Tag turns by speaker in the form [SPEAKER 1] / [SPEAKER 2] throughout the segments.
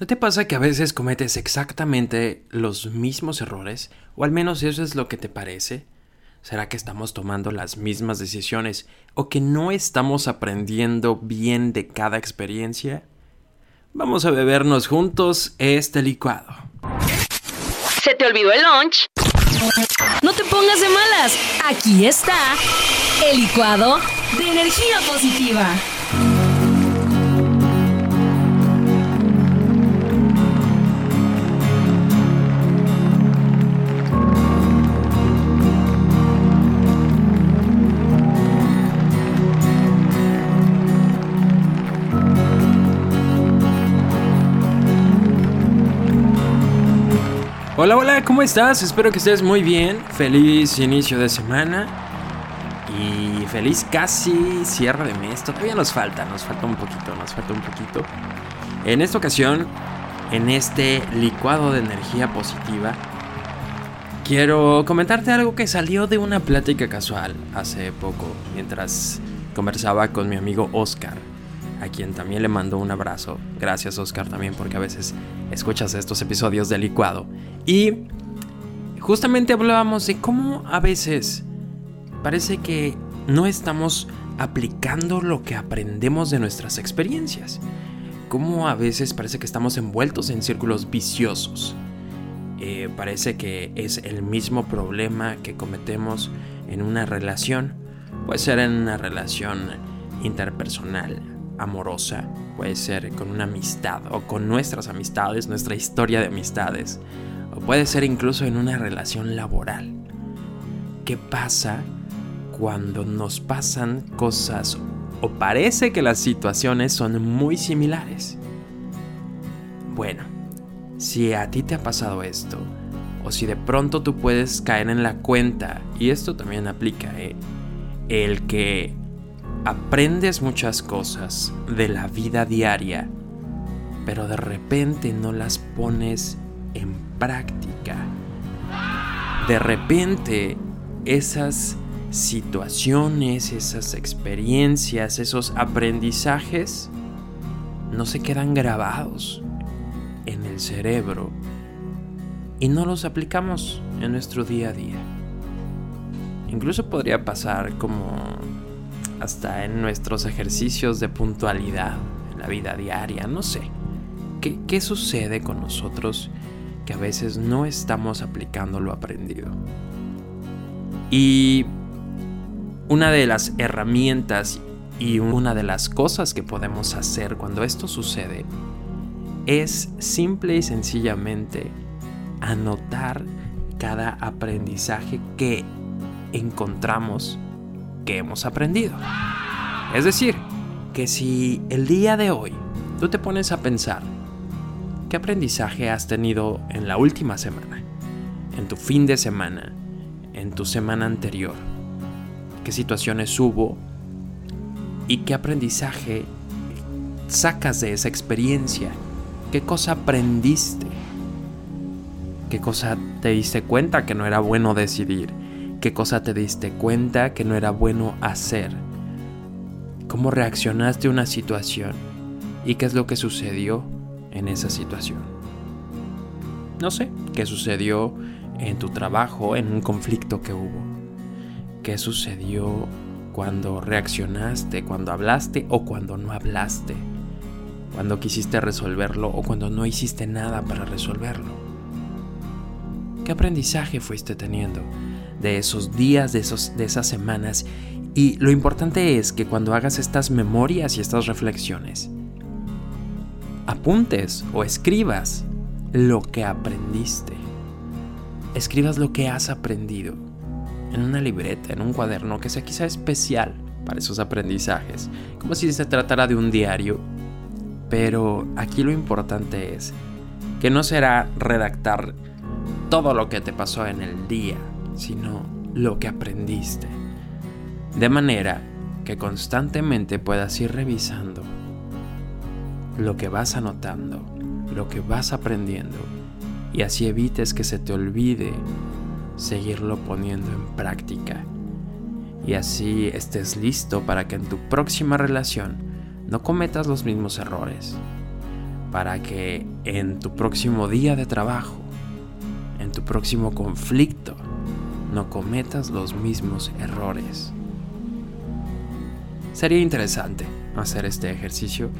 [SPEAKER 1] ¿No te pasa que a veces cometes exactamente los mismos errores? O al menos eso es lo que te parece. ¿Será que estamos tomando las mismas decisiones o que no estamos aprendiendo bien de cada experiencia? Vamos a bebernos juntos este licuado.
[SPEAKER 2] ¿Se te olvidó el lunch?
[SPEAKER 3] No te pongas de malas. Aquí está el licuado de energía positiva.
[SPEAKER 1] Hola, hola, ¿cómo estás? Espero que estés muy bien. Feliz inicio de semana. Y feliz casi cierre de mes. Todavía nos falta, nos falta un poquito, nos falta un poquito. En esta ocasión, en este licuado de energía positiva, quiero comentarte algo que salió de una plática casual hace poco, mientras conversaba con mi amigo Oscar a quien también le mando un abrazo. Gracias Oscar también porque a veces escuchas estos episodios de licuado. Y justamente hablábamos de cómo a veces parece que no estamos aplicando lo que aprendemos de nuestras experiencias. Cómo a veces parece que estamos envueltos en círculos viciosos. Eh, parece que es el mismo problema que cometemos en una relación. Puede ser en una relación interpersonal, amorosa, puede ser con una amistad o con nuestras amistades, nuestra historia de amistades, o puede ser incluso en una relación laboral. ¿Qué pasa cuando nos pasan cosas o parece que las situaciones son muy similares? Bueno, si a ti te ha pasado esto, o si de pronto tú puedes caer en la cuenta, y esto también aplica, ¿eh? el que aprendes muchas cosas de la vida diaria, pero de repente no las pones en práctica. De repente esas situaciones, esas experiencias, esos aprendizajes no se quedan grabados en el cerebro y no los aplicamos en nuestro día a día. Incluso podría pasar como hasta en nuestros ejercicios de puntualidad, en la vida diaria, no sé. ¿Qué, ¿Qué, sucede con nosotros que a veces no estamos aplicando lo aprendido? Y una de las herramientas y una de las cosas que podemos hacer cuando esto sucede es simple y sencillamente anotar cada aprendizaje que encontramos hemos aprendido. Es decir, que si el día de hoy tú te pones a pensar qué aprendizaje has tenido en la última semana, en tu fin de semana, en tu semana anterior, qué situaciones hubo y qué aprendizaje sacas de esa experiencia, qué cosa aprendiste, qué cosa te diste cuenta que no era bueno decidir qué cosa te diste cuenta que no era bueno hacer, cómo reaccionaste a una situación y qué es lo que sucedió en esa situación. No sé, qué sucedió en tu trabajo, en un conflicto que hubo. ¿Qué sucedió cuando reaccionaste, cuando hablaste o cuando no hablaste? Cuando quisiste resolverlo o cuando no hiciste nada para resolverlo. ¿Qué aprendizaje fuiste teniendo? De esos días, de, esos, de esas semanas. Y lo importante es que cuando hagas estas memorias y estas reflexiones, apuntes o escribas lo que aprendiste. Escribas lo que has aprendido en una libreta, en un cuaderno que sea quizá especial para esos aprendizajes, como si se tratara de un diario. Pero aquí lo importante es que no será redactar todo lo que te pasó en el día, sino lo que aprendiste. De manera que constantemente puedas ir revisando lo que vas anotando, lo que vas aprendiendo, y así evites que se te olvide seguirlo poniendo en práctica. Y así estés listo para que en tu próxima relación no cometas los mismos errores. para que en tu próximo día de trabajo, en tu próximo conflicto, no cometas los mismos errores. Sería interesante hacer este ejercicio.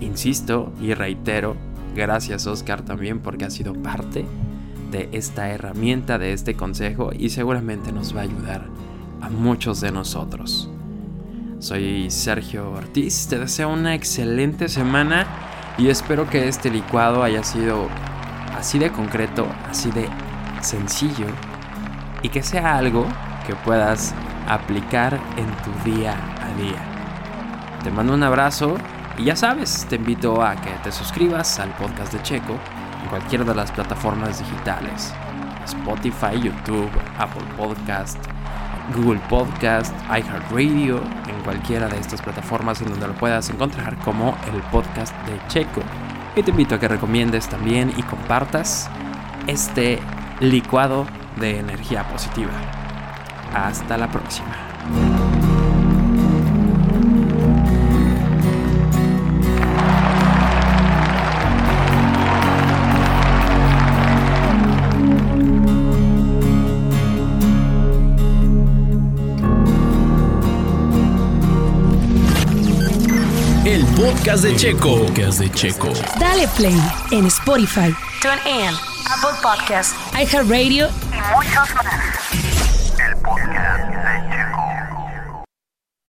[SPEAKER 1] Insisto y reitero, gracias Oscar también porque ha sido parte de esta herramienta, de este consejo y seguramente nos va a ayudar a muchos de nosotros. Soy Sergio Ortiz, te deseo una excelente semana y espero que este licuado haya sido así de concreto, así de sencillo y que sea algo que puedas aplicar en tu día a día. Te mando un abrazo y ya sabes, te invito a que te suscribas al podcast de Checo en cualquiera de las plataformas digitales. Spotify, YouTube, Apple Podcast, Google Podcast, iHeartRadio, en cualquiera de estas plataformas en donde lo puedas encontrar como el podcast de Checo. Y te invito a que recomiendes también y compartas este licuado de energía positiva. Hasta la próxima.
[SPEAKER 4] El podcast de Checo. Podcast de Checo.
[SPEAKER 3] Dale play en Spotify,
[SPEAKER 2] TuneIn, Apple Podcast
[SPEAKER 3] iHeartRadio
[SPEAKER 2] y muchos más. El podcast